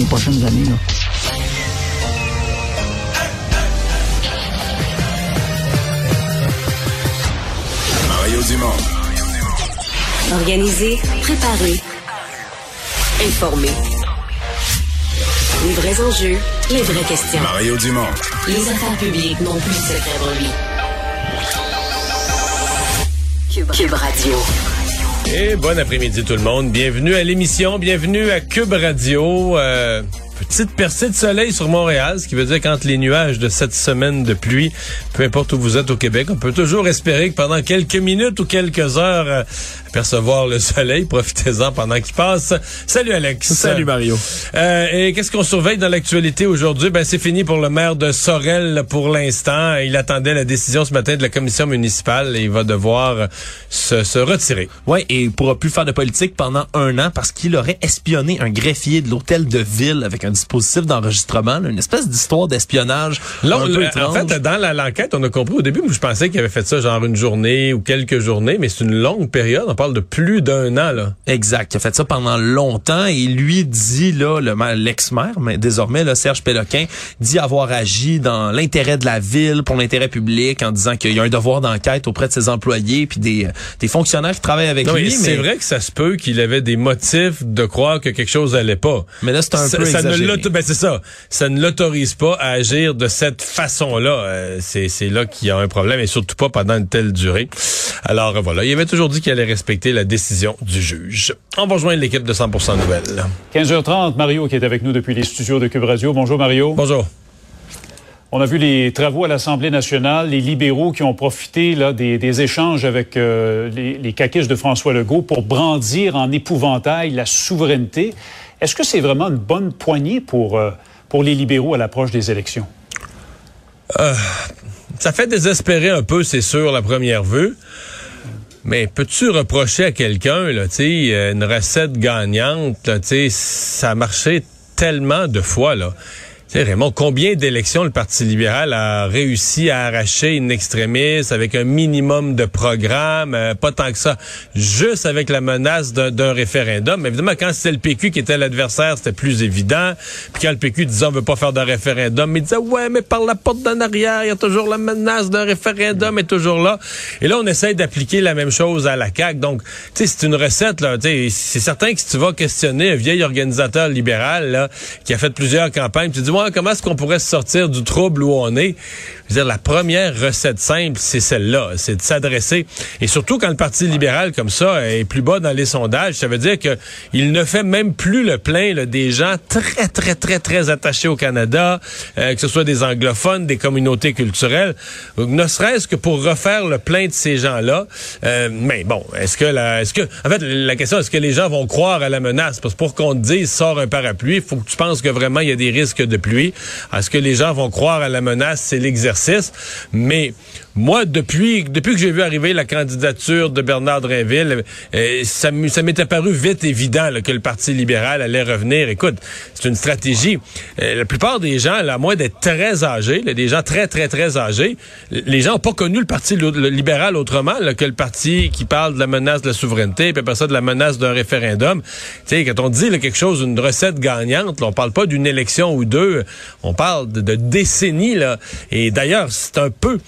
les prochaines années. Là. Mario Dumont. Organiser, préparer, informer. Les vrais enjeux, les vraies questions. Mario Dumont. Les affaires publiques n'ont plus de secret. Cube, Cube Radio. Et bon après-midi tout le monde. Bienvenue à l'émission, bienvenue à Cube Radio. Euh, petite percée de soleil sur Montréal, ce qui veut dire qu'entre les nuages de cette semaine de pluie, peu importe où vous êtes au Québec, on peut toujours espérer que pendant quelques minutes ou quelques heures, euh, apercevoir le soleil. Profitez-en pendant qu'il passe. Salut Alex. Salut Mario. Euh, et qu'est-ce qu'on surveille dans l'actualité aujourd'hui? Ben, c'est fini pour le maire de Sorel pour l'instant. Il attendait la décision ce matin de la commission municipale et il va devoir se, se retirer. Ouais, et il pourra plus faire de politique pendant un an parce qu'il aurait espionné un greffier de l'hôtel de ville avec un dispositif d'enregistrement, une espèce d'histoire d'espionnage. Là, en fait, dans l'enquête, on a compris au début, je pensais qu'il avait fait ça genre une journée ou quelques journées, mais c'est une longue période. On parle de plus d'un an, là. Exact. Il a fait ça pendant longtemps et lui dit, là, le maire- l'ex-maire, mais désormais, là, Serge Péloquin, dit avoir agi dans l'intérêt de la ville, pour l'intérêt public, en disant qu'il y a un devoir d'enquête auprès de ses employés puis des, euh, des fonctionnaires qui travaillent avec Non, mais lui. c'est vrai que ça se peut qu'il avait des motifs de croire que quelque chose allait pas. Mais là, c'est un ça, peu ça ne exagéré. l'auto- ben c'est ça. Ça ne l'autorise pas à agir de cette façon-là. Euh, c'est, c'est là qu'il y a un problème et surtout pas pendant une telle durée. Alors euh, voilà, il avait toujours dit qu'il allait respecter la décision du juge. On va rejoindre l'équipe de 100% Nouvelles. 15h30, Mario qui est avec nous depuis les studios de Cube Radio. Bonjour Mario. Bonjour. On a vu les travaux à l'Assemblée nationale, les libéraux qui ont profité là, des, des échanges avec euh, les, les caquistes de François Legault pour brandir en épouvantail la souveraineté. Est-ce que c'est vraiment une bonne poignée pour, euh, pour les libéraux à l'approche des élections? Ça fait désespérer un peu, c'est sûr, la première vue. Mais peux-tu reprocher à quelqu'un, là, tu euh, une recette gagnante, tu ça a marché tellement de fois, là. Sais, Raymond, combien d'élections le Parti libéral a réussi à arracher une extrémiste avec un minimum de programme, euh, pas tant que ça, juste avec la menace d'un référendum? Évidemment, quand c'était le PQ qui était l'adversaire, c'était plus évident. Puis quand le PQ disait on veut pas faire de référendum, il disait ouais, mais par la porte d'en arrière, il y a toujours la menace d'un référendum est toujours là. Et là, on essaie d'appliquer la même chose à la CAQ. Donc, tu sais, c'est une recette là. C'est certain que si tu vas questionner un vieil organisateur libéral là, qui a fait plusieurs campagnes, tu dis comment est-ce qu'on pourrait se sortir du trouble où on est? Je veux dire, la première recette simple, c'est celle-là, c'est de s'adresser. Et surtout quand le Parti libéral comme ça est plus bas dans les sondages, ça veut dire que il ne fait même plus le plein là, des gens très très très très attachés au Canada, euh, que ce soit des anglophones, des communautés culturelles, ne serait-ce que pour refaire le plein de ces gens-là. Euh, mais bon, est-ce que la, est-ce que, en fait, la question, est-ce que les gens vont croire à la menace? Parce que pour qu'on te dise sort un parapluie, il faut que tu penses que vraiment il y a des risques de pluie. Est-ce que les gens vont croire à la menace C'est l'exercice. Mais moi, depuis, depuis que j'ai vu arriver la candidature de Bernard Drinville, euh, ça, m'était paru vite évident là, que le Parti libéral allait revenir. Écoute, c'est une stratégie. Euh, la plupart des gens, là, à moins d'être très âgés, là, des gens très, très, très âgés, les gens n'ont pas connu le Parti libéral autrement là, que le parti qui parle de la menace de la souveraineté, puis après ça, de la menace d'un référendum. Tu sais, quand on dit quelque chose, une recette gagnante, on parle pas d'une élection ou deux, on parle de, de décennies. Là. Et d'ailleurs, c'est un peu...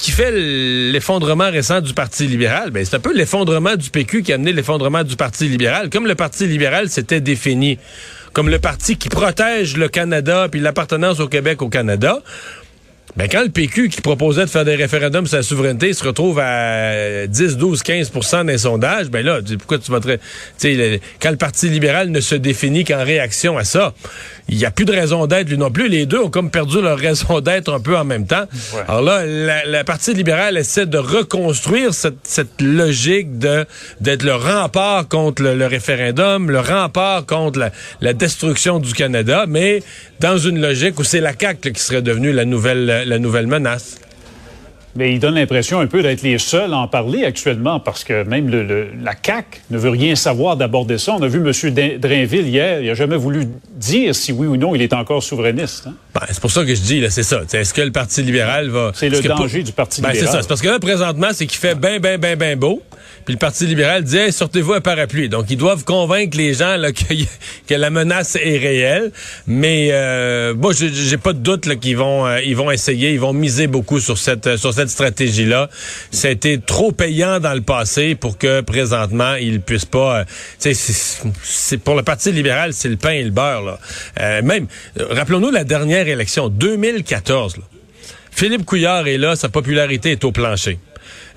qui fait l'effondrement récent du Parti libéral, ben, c'est un peu l'effondrement du PQ qui a amené l'effondrement du Parti libéral. Comme le Parti libéral s'était défini comme le parti qui protège le Canada puis l'appartenance au Québec au Canada, ben quand le PQ qui proposait de faire des référendums sur la souveraineté se retrouve à 10, 12, 15% des sondages, ben là, pourquoi tu voterais... Tu sais, le- quand le Parti libéral ne se définit qu'en réaction à ça, il n'y a plus de raison d'être lui non plus. Les deux ont comme perdu leur raison d'être un peu en même temps. Alors là, la, la Parti libéral essaie de reconstruire cette, cette logique de d'être le rempart contre le, le référendum, le rempart contre la, la destruction du Canada, mais dans une logique où c'est la CAQ là, qui serait devenue la nouvelle, la nouvelle menace. Mais il donne l'impression un peu d'être les seuls à en parler actuellement parce que même le, le- la CAQ ne veut rien savoir d'aborder ça. On a vu M. Drainville hier, il n'a jamais voulu dire si oui ou non il est encore souverainiste. hein. Ben, c'est pour ça que je dis, là, c'est ça. Est-ce que le Parti libéral va... C'est le danger du Parti Ben, c'est libéral. ça. C'est parce que là, présentement, c'est qu'il fait ben, ben, ben, ben beau. Puis le Parti libéral dit, sortez-vous un parapluie. Donc, ils doivent convaincre les gens là, que, la menace est réelle. Mais euh, moi, j'ai- pas de doute là, qu'ils vont, euh, ils vont essayer, ils vont miser beaucoup sur cette, euh, sur cette stratégie-là. Ça a été trop payant dans le passé pour que présentement, ils puissent pas... euh, c'est- pour le Parti libéral, c'est le pain et le beurre. Là. Même, rappelons-nous la dernière élection, 2014. là. Philippe Couillard est là, sa popularité est au plancher.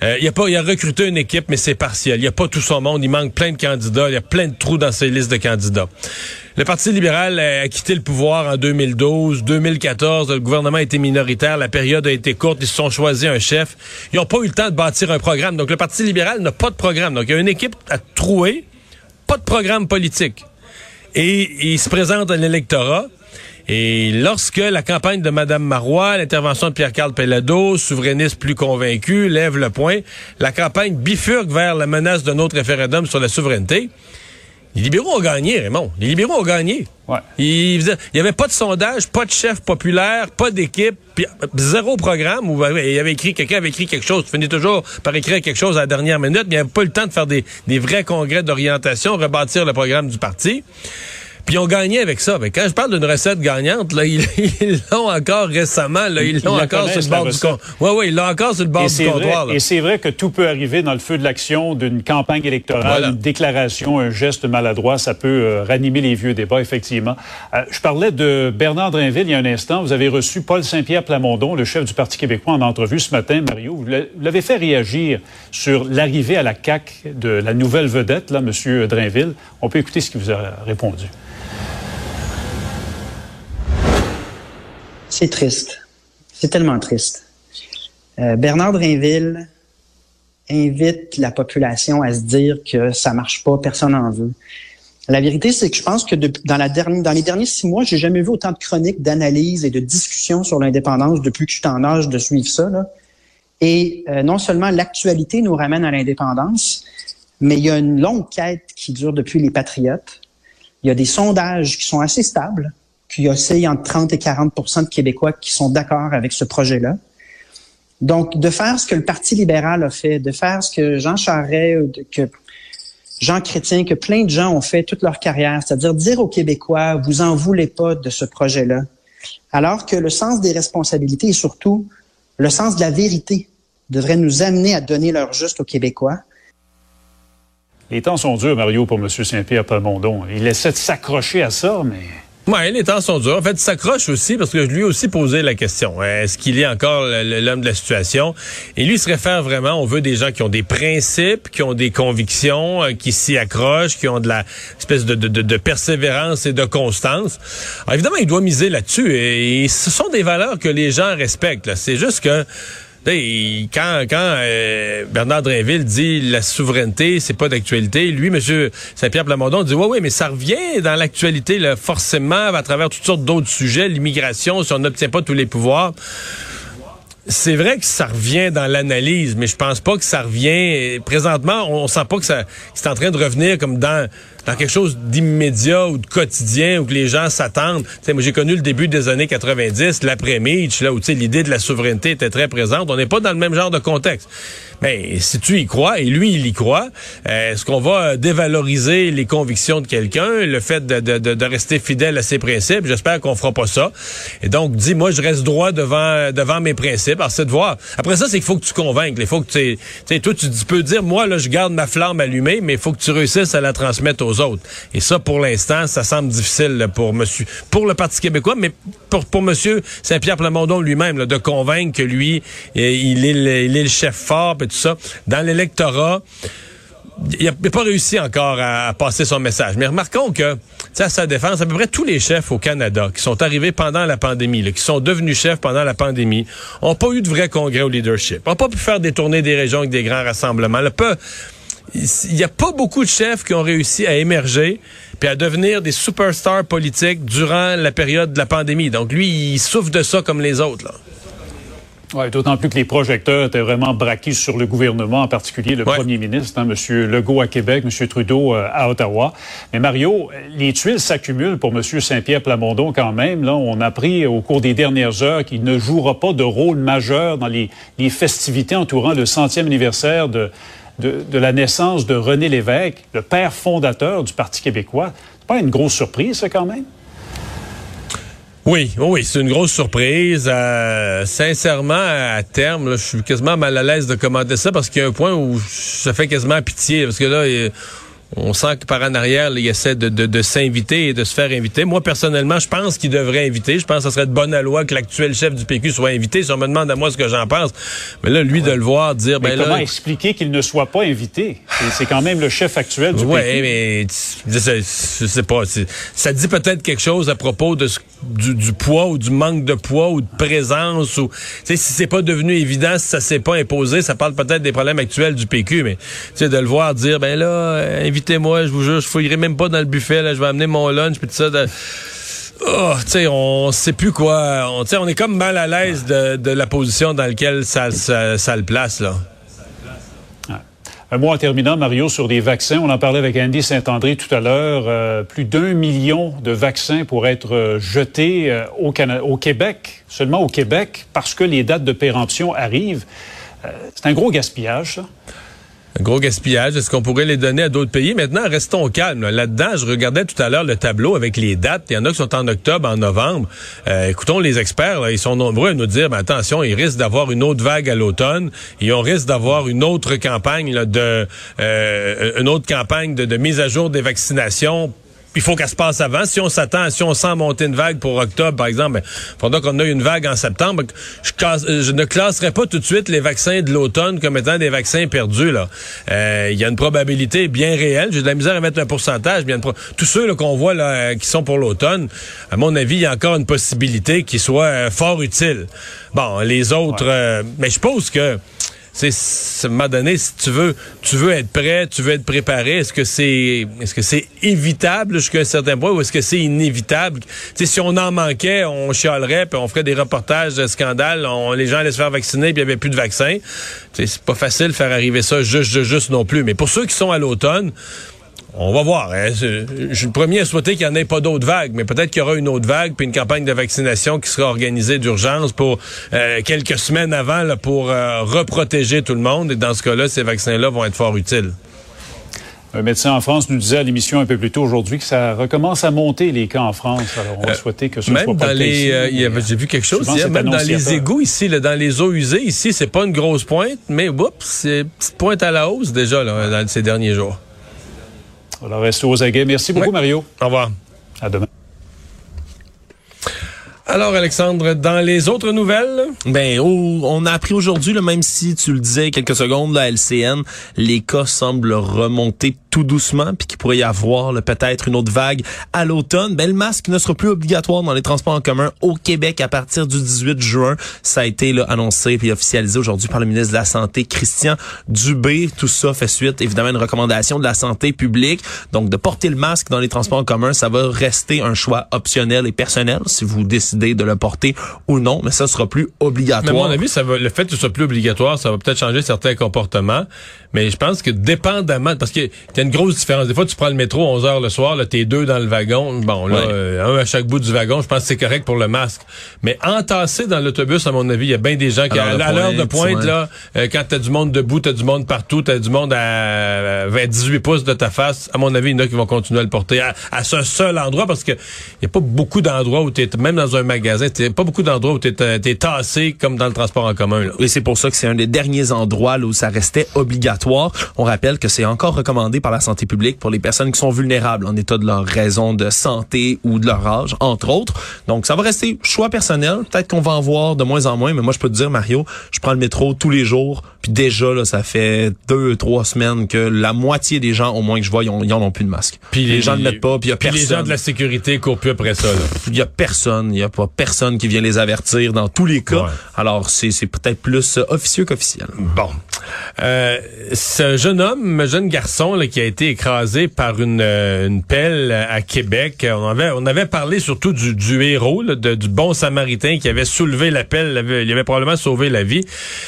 Euh, il, a pas, il a recruté une équipe, mais c'est partiel. Il n'y a pas tout son monde. Il manque plein de candidats. Il y a plein de trous dans ses listes de candidats. Le Parti libéral a quitté le pouvoir en 2012. 2014, le gouvernement a été minoritaire. La période a été courte. Ils se sont choisis un chef. Ils n'ont pas eu le temps de bâtir un programme. Donc, le Parti libéral n'a pas de programme. Donc, il y a une équipe à trouer, pas de programme politique. Et il se présente à l'électorat. Et lorsque la campagne de Mme Marois, l'intervention de Pierre-Carl Pellado, souverainiste plus convaincu, lève le point, la campagne bifurque vers la menace d'un autre référendum sur la souveraineté. Les libéraux ont gagné, Raymond. Les libéraux ont gagné. Ouais. Il il y avait pas de sondage, pas de chef populaire, pas d'équipe, euh, zéro programme. Où il y avait écrit, quelqu'un avait écrit quelque chose. Tu finis toujours par écrire quelque chose à la dernière minute, mais il n'y avait pas eu le temps de faire des, des vrais congrès d'orientation, rebâtir le programme du parti. Puis ils ont gagné avec ça. Mais quand je parle d'une recette gagnante, là, ils l'ont encore récemment. Là, ils l'ont encore sur le bord du comptoir. Oui, oui, ils l'ont encore sur le bord du comptoir. et c'est vrai que tout peut arriver dans le feu de l'action d'une campagne électorale, Voilà. une déclaration, un geste maladroit, ça peut euh, ranimer les vieux débats, effectivement. Euh, je parlais de Bernard Drinville il y a un instant. Vous avez reçu Paul Saint-Pierre Plamondon, le chef du Parti québécois, en entrevue ce matin, Mario. Vous l'avez fait réagir sur l'arrivée à la CAQ de la nouvelle vedette, là, M. Drinville. On peut écouter ce qu'il vous a répondu. C'est triste. C'est tellement triste. Euh, Bernard Drinville invite la population à se dire que ça marche pas, personne n'en veut. La vérité, c'est que je pense que dans, les derniers six mois, j'ai jamais vu autant de chroniques, d'analyses et de discussions sur l'indépendance depuis que je suis en âge de suivre ça. Et euh, non seulement l'actualité nous ramène à l'indépendance, mais il y a une longue quête qui dure depuis les Patriotes. Il y a des sondages qui sont assez stables, qui oscillent entre 30 et 40 de Québécois qui sont d'accord avec ce projet-là. Donc, de faire ce que le Parti libéral a fait, de faire ce que Jean Charest, que Jean Chrétien, que plein de gens ont fait toute leur carrière, c'est-à-dire dire aux Québécois, vous en voulez pas de ce projet-là. Alors que le sens des responsabilités et surtout le sens de la vérité devrait nous amener à donner leur juste aux Québécois. Les temps sont durs, Mario, pour M. Saint-Pierre Plamondon. Il essaie de s'accrocher à ça, mais Oui, les temps sont durs. En fait, il s'accroche aussi parce que je lui ai aussi posé la question. hein, Est-ce qu'il est encore l'homme de la situation? Et lui il se réfère vraiment, on veut des gens qui ont des principes, qui ont des convictions, euh, qui s'y accrochent, qui ont de la espèce de, persévérance et de constance. Alors, évidemment, il doit miser là-dessus. Et, ce sont des valeurs que les gens respectent. C'est juste que quand, euh, Bernard Drinville dit la souveraineté, c'est pas d'actualité, lui, M. Saint-Pierre Plamondon, dit oui, oui, mais ça revient dans l'actualité, forcément, à travers toutes sortes d'autres sujets, l'immigration, si on n'obtient pas tous les pouvoirs. C'est vrai que ça revient dans l'analyse, mais je pense pas que ça revient. Présentement, on, sent pas que ça que c'est en train de revenir comme dans dans quelque chose d'immédiat ou de quotidien où que les gens s'attendent. Moi j'ai connu le début des années 90, l'après-Mitch, là où l'idée de la souveraineté était très présente. On n'est pas dans le même genre de contexte. Mais si tu y crois, et lui, il y croit, euh, est-ce qu'on va dévaloriser les convictions de quelqu'un, le fait de, de, de, rester fidèle à ses principes? J'espère qu'on fera pas ça. Et donc, dis, moi, je reste droit devant devant mes principes. Alors, c'est de voir. Après ça, c'est qu'il faut que tu convainques. Il faut que tu... Sais, toi, tu, tu peux dire, moi, là, je garde ma flamme allumée, mais il faut que tu réussisses à la transmettre aux Et ça, pour l'instant, ça semble difficile pour monsieur, pour le Parti québécois, mais pour, pour monsieur Saint-Pierre Plamondon lui-même, de convaincre que lui, eh, il est le, chef fort, et tout ça. Dans l'électorat, il n'a pas réussi encore à, passer son message. Mais remarquons que, à sa défense, à peu près tous les chefs au Canada qui sont arrivés pendant la pandémie, qui sont devenus chefs pendant la pandémie, ont pas eu de vrai congrès au leadership, ont pas pu faire des des régions avec des grands rassemblements. Il n'y a pas beaucoup de chefs qui ont réussi à émerger puis à devenir des superstars politiques durant la période de la pandémie. Donc lui, il souffre de ça comme les autres. Là. Ouais, D'autant plus que les projecteurs étaient vraiment braqués sur le gouvernement, en particulier le Ouais. premier ministre, hein, M. Legault à Québec, M. Trudeau euh, à Ottawa. Mais Mario, les tuiles s'accumulent pour M. Saint-Pierre Plamondon quand même. Là, on a appris au cours des dernières heures qu'il ne jouera pas de rôle majeur dans les, les festivités entourant le centième anniversaire de, de, la naissance de René Lévesque, le père fondateur du Parti québécois. C'est pas une grosse surprise, ça, quand même? Oui, oui, c'est une grosse surprise. Euh, sincèrement, à terme, je suis quasiment mal à l'aise de commenter ça parce qu'il y a un point où ça fait quasiment pitié. Parce que là, on sent que par en arrière, là, il essaie de, de, de s'inviter et de se faire inviter. Moi, personnellement, je pense qu'il devrait inviter. Je pense que ce serait de bonne loi que l'actuel chef du PQ soit invité. Si on me demande à moi ce que j'en pense. Mais là, lui, de le voir dire, Mais ben comment là... expliquer qu'il ne soit pas invité? C'est- quand même le chef actuel du Ouais, PQ. mais je sais, pas. Ça dit peut-être quelque chose à propos de ce- du, du poids ou du manque de poids ou de présence ou tu sais si c'est pas devenu évident, si ça s'est pas imposé, ça parle peut-être des problèmes actuels du PQ, mais tu sais de le voir dire ben là, euh, invitez-moi, je vous jure, je fouillerai même pas dans le buffet, là, je vais amener mon lunch puis tout ça. Oh, on sait plus quoi. On, est comme mal à l'aise de, la position dans laquelle ça, le place là. Un mot en terminant, Mario, sur les vaccins. On en parlait avec Andy Saint-André tout à l'heure. Euh, plus d'un million de vaccins pour être euh, jetés euh, au, Québec, seulement au Québec, parce que les dates de péremption arrivent. C'est un gros gaspillage, ça. Gros gaspillage. Est-ce qu'on pourrait les donner à d'autres pays? Maintenant, restons calmes. là. Là-dedans, je regardais tout à l'heure le tableau avec les dates. Il y en a qui sont en octobre, en novembre. Euh, écoutons les experts. là, ils sont nombreux à nous dire, ben, attention, ils risquent d'avoir une autre vague à l'automne. Et on risque d'avoir une autre campagne euh, une autre campagne de mise à jour des vaccinations il faut qu'elle se passe avant. Si on s'attend, si on sent monter une vague pour octobre, par exemple, ben, pendant qu'on a une vague en septembre, je, classe- euh, je ne classerai pas tout de suite les vaccins de l'automne comme étant des vaccins perdus. Là, Euh, il y a une probabilité bien réelle. J'ai de la misère à mettre un pourcentage. Bien, tous ceux qu'on voit là, euh, qui sont pour l'automne, à mon avis, il y a encore une possibilité qu'ils soient euh, fort utiles. Bon, les autres, euh, mais je pense que c'est moment donné, si tu veux, tu veux être prêt, tu veux être préparé. Est-ce que c'est, est-ce que c'est évitable jusqu'à un certain point ou est-ce que c'est inévitable? Si on en manquait, on chialerait puis on ferait des reportages de scandales, on, les gens allaient se faire vacciner puis il y avait plus de sais, c'est pas facile de faire arriver ça juste, juste, juste non plus. Mais pour ceux qui sont à l'automne. On va voir. hein. Je suis le premier à souhaiter qu'il n'y en ait pas d'autres vagues, mais peut-être qu'il y aura une autre vague, puis une campagne de vaccination qui sera organisée d'urgence pour euh, quelques semaines avant là, pour euh, reprotéger tout le monde. Et dans ce cas-là, ces vaccins-là vont être fort utiles. Un médecin en France nous disait à l'émission un peu plus tôt aujourd'hui que ça recommence à monter les cas en France. Alors, on va souhaiter que ce Même soit pas dans le cas les, euh, j'ai vu quelque chose hier, même dans les égouts ici, là, dans les eaux usées ici, c'est pas une grosse pointe, mais oups, c'est une petite pointe à la hausse déjà là, dans ces derniers jours. Alors, restez aux aguets. Merci beaucoup. Mario. Au revoir. À demain. Alors Alexandre, dans les autres nouvelles? Ben, oh, on a appris aujourd'hui, même si tu le disais quelques secondes, la LCN, les cas semblent remonter tout doucement, puis qu'il pourrait y avoir peut-être une autre vague à l'automne. Ben, le masque ne sera plus obligatoire dans les transports en commun au Québec à partir du 18 juin. Ça a été là, annoncé puis officialisé aujourd'hui par le ministre de la Santé, Christian Dubé. Tout ça fait suite, évidemment, à une recommandation de la santé publique. Donc, de porter le masque dans les transports en commun, ça va rester un choix optionnel et personnel si vous décidez de le porter ou non, mais ça sera plus Mais à obligatoire. mon avis, ça va, le fait que ce soit plus obligatoire, ça va peut-être changer certains comportements. Mais je pense que dépendamment, parce qu'il y a une grosse différence. Des fois, tu prends le métro 11 heures le soir, là, t'es deux dans le wagon. Bon, là, Ouais. euh, un à chaque bout du wagon, je pense que c'est correct pour le masque. Mais entassé dans l'autobus, à mon avis, il y a bien des gens qui, À à, l'heure de à pointe, ouais. là, euh, quand t'as du monde debout, t'as du monde partout, t'as du monde à, 20, 18 pouces de ta face, à mon avis, il y en a qui vont continuer à le porter à, à ce seul endroit parce que il y a pas beaucoup d'endroits où t'es, même dans un magasin, t'es pas beaucoup d'endroits où t'es, euh, t'es tassé comme dans le transport en commun, là. Et c'est pour ça que c'est un des derniers endroits là, où ça restait obligatoire. On rappelle que c'est encore recommandé par la santé publique pour les personnes qui sont vulnérables en état de leur raison de santé ou de leur âge, entre autres. Donc, ça va rester choix personnel. Peut-être qu'on va en voir de moins en moins, mais moi, je peux te dire, Mario, je prends le métro tous les jours. Puis déjà, là, ça fait deux, trois semaines que la moitié des gens, au moins que je vois, ils, ont, ils en ont plus de masque. Puis les, gens ne mettent pas, puis il y a personne. les gens de la sécurité courent plus après ça. Il y a personne, il y a pas personne qui vient les avertir dans tous les cas. Ouais. Alors c'est peut-être plus officieux qu'officiel. Bon. Euh, ce jeune homme, un jeune garçon là, qui a été écrasé par une, euh, une pelle à Québec, on avait, on avait parlé surtout du, du héros, là, de- du bon samaritain qui avait soulevé la pelle, il avait, probablement sauvé la vie.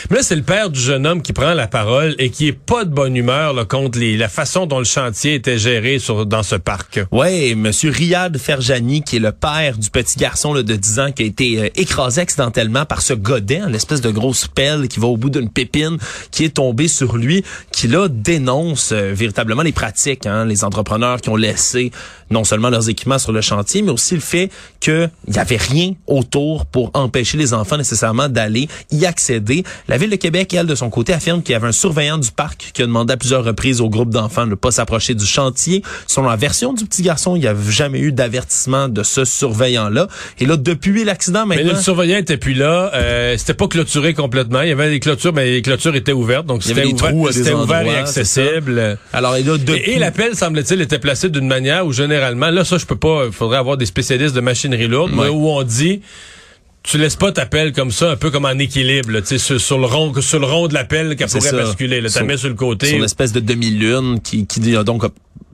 Mais là, c'est le père du jeune homme qui prend la parole et qui est pas de bonne humeur là, contre les, la façon dont le chantier était géré sur, dans ce parc. Ouais, monsieur Riyad Ferjani, qui est le père du petit garçon là, de 10 ans qui a été euh, écrasé accidentellement par ce godet, hein, l'espèce de grosse pelle qui va au bout d'une pépine, qui est tombée sur lui, qui là dénonce euh, véritablement les pratiques, hein, les entrepreneurs qui ont laissé non seulement leurs équipements sur le chantier, mais aussi le fait qu'il n'y avait rien autour pour empêcher les enfants nécessairement d'aller y accéder. La Ville de Québec, elle, de son côté, affirme qu'il y avait un surveillant du parc qui a demandé à plusieurs reprises au groupe d'enfants de ne pas s'approcher du chantier. Selon la version du petit garçon, il n'y avait jamais eu d'avertissement de ce surveillant-là. Et là, depuis l'accident, Mais maintenant... le surveillant était plus là. Euh, c'était pas clôturé complètement. Il y avait des clôtures, mais les clôtures étaient ouvertes. Donc c'était ouvert, c'était et c'est accessible. alors, et là, depuis... Et, et l'appel, semble-t-il, était placé d'une manière où généralement, là, ça, je peux pas, il faudrait avoir des spécialistes de machinerie lourde, mais où on dit, tu laisses pas ta pelle comme ça, un peu comme en équilibre, là, tu sais, sur, sur le rond, sur le rond de la pelle qu'elle C'est pourrait ça. basculer, t'as Sur- mis sur le côté. sur l'espèce de demi-lune qui, qui a donc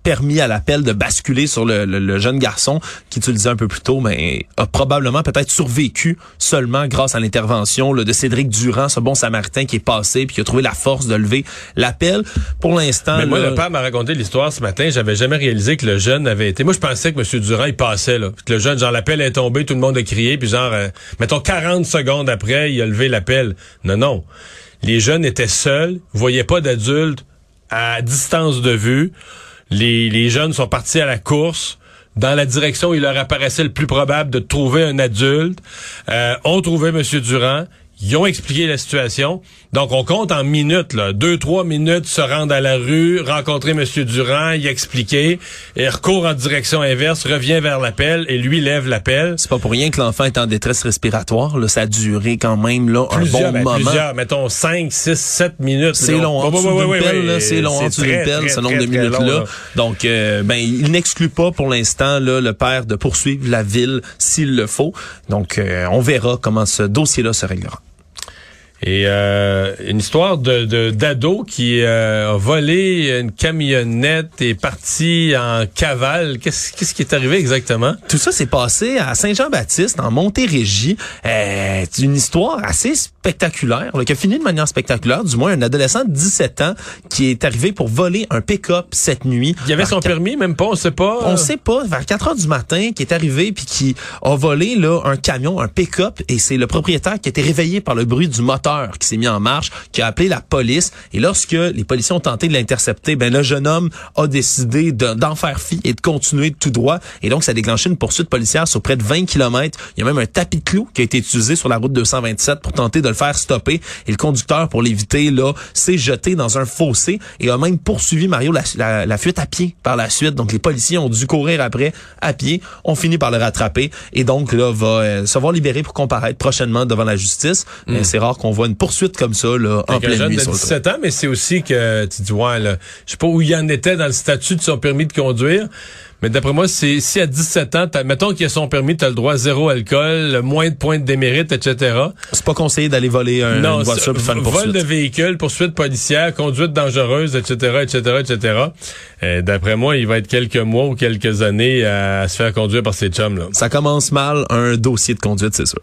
permis à l'appel de basculer sur le, le- le jeune garçon qui, tu le disais un peu plus tôt, mais a probablement peut-être survécu seulement grâce à l'intervention de Cédric Durand, ce bon samaritain qui est passé puis qui a trouvé la force de lever l'appel. Pour l'instant, Mais moi, là, le père m'a raconté l'histoire ce matin. J'avais jamais réalisé que le jeune avait été. Moi, je pensais que M. Durand, il passait, là. Que le jeune, genre, l'appel est tombé, tout le monde a crié, puis genre, euh, mettons 40 secondes après, il a levé l'appel. Non, non. Les jeunes étaient seuls, voyaient pas d'adultes à distance de vue. Les, jeunes sont partis à la course. Dans la direction où il leur apparaissait le plus probable de trouver un adulte, euh, ont trouvé M. Durand. Ils ont expliqué la situation. Donc, on compte en minutes, là. Deux, trois minutes, se rendre à la rue, rencontrer M. Durand, y expliquer, et recourt en direction inverse, revient vers l'appel, et lui lève l'appel. c'est pas pour rien que l'enfant est en détresse respiratoire. Là, ça a duré quand même là, un bon ben, moment. plusieurs, mettons 5, 6, 7 minutes. C'est long, en Ouais, dessous d'une pelle, c'est long, en C'est dessous d'une pelle, ce nombre de minutes-là. Donc, euh, ben, il n'exclut pas pour l'instant là, le père de poursuivre la ville s'il le faut. Donc, euh, on verra comment ce dossier-là se réglera. Et euh, une histoire de d'ado qui euh, a volé une camionnette et parti en cavale. Qu'est-ce qu'est-ce qui est arrivé exactement? Tout ça s'est passé à Saint-Jean-Baptiste, en Montérégie. Euh, c'est une histoire assez spectaculaire, là, qui a fini de manière spectaculaire. Du moins, un adolescent de 17 ans qui est arrivé pour voler un pick-up cette nuit. Il y avait son permis, même pas, on sait pas. On sait pas, vers 4 heures du matin, qui est arrivé puis qui a volé là un camion, un pick-up, et c'est le propriétaire qui a été réveillé par le bruit du moteur qui s'est mis en marche, qui a appelé la police. Et lorsque les policiers ont tenté de l'intercepter, ben le jeune homme a décidé de- d'en faire fi et de continuer tout droit. Et donc, ça a déclenché une poursuite policière sur près de 20 kilomètres. Il y a même un tapis de clous qui a été utilisé sur la route 227 pour tenter de le faire stopper. Et le conducteur, pour l'éviter, là, s'est jeté dans un fossé et a même poursuivi Mario la, la- la fuite à pied par la suite. Donc, les policiers ont dû courir après à pied, ont fini par le rattraper et donc là va euh, se voir libéré pour comparaître prochainement devant la justice. Mais C'est rare qu'on voit une poursuite comme ça là, en pleine nuit de sur le 17 ans, mais c'est aussi que tu dis ouais là, je sais pas où il en était dans le statut de son permis de conduire, mais d'après moi, c'est si à 17 ans, mettons qu'il a son permis, tu as le droit à zéro alcool, moins de points de démérite, etc. C'est pas conseillé d'aller voler un, non, une voiture pour faire une vol de véhicule, poursuite policière, conduite dangereuse, etc., etc., etc. D'après moi, il va être quelques mois ou quelques années à, se faire conduire par ses chums là. Ça commence mal, un dossier de conduite, c'est sûr.